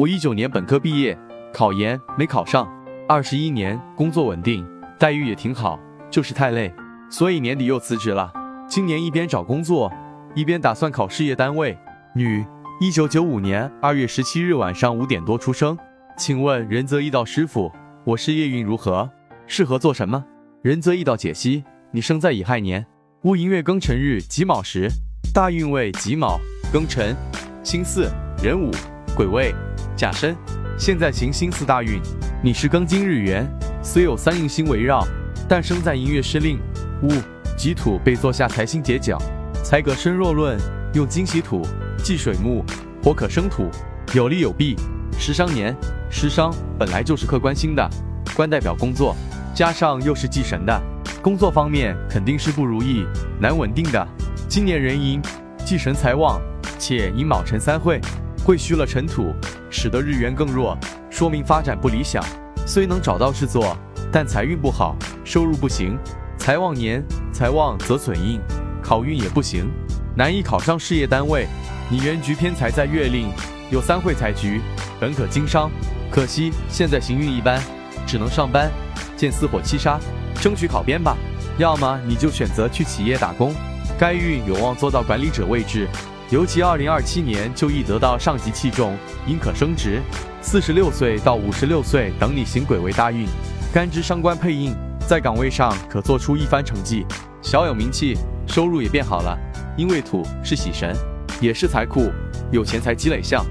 我一九年本科毕业，考研没考上，二十一年工作稳定，待遇也挺好，就是太累，所以年底又辞职了。今年一边找工作，一边打算考事业单位。女，一九九五年二月十七日晚上五点多出生。请问仁泽易道师傅，我事业运如何？适合做什么？仁泽易道解析：你生在乙亥年，戊寅月庚辰日己卯时，大运位己卯、庚辰、辛巳、壬午、癸未、甲申，现在行星四大运。你是庚金日元，虽有三印星围绕，但生在寅月失令，戊己土被坐下财星解角，财格身弱论，用金喜土，忌水木，火可生土，有利有弊。食伤年，食伤本来就是客观星的，官代表工作，加上又是忌神的，工作方面肯定是不如意，难稳定的。今年壬寅，忌神财旺，且寅卯辰三会，会虚了尘土，使得日元更弱，说明发展不理想。虽能找到事做，但财运不好，收入不行。财旺年，财旺则损印，考运也不行，难以考上事业单位。你原局偏财在月令，有三会财局。本可经商，可惜现在行运一般，只能上班，见四火七杀，争取考编吧。要么你就选择去企业打工，该运有望做到管理者位置，尤其二零二七年就易得到上级器重，应可升职。四十六岁到五十六岁等你行癸为大运，干支伤官配印，在岗位上可做出一番成绩，小有名气，收入也变好了。因为土是喜神，也是财库，有钱财积累项。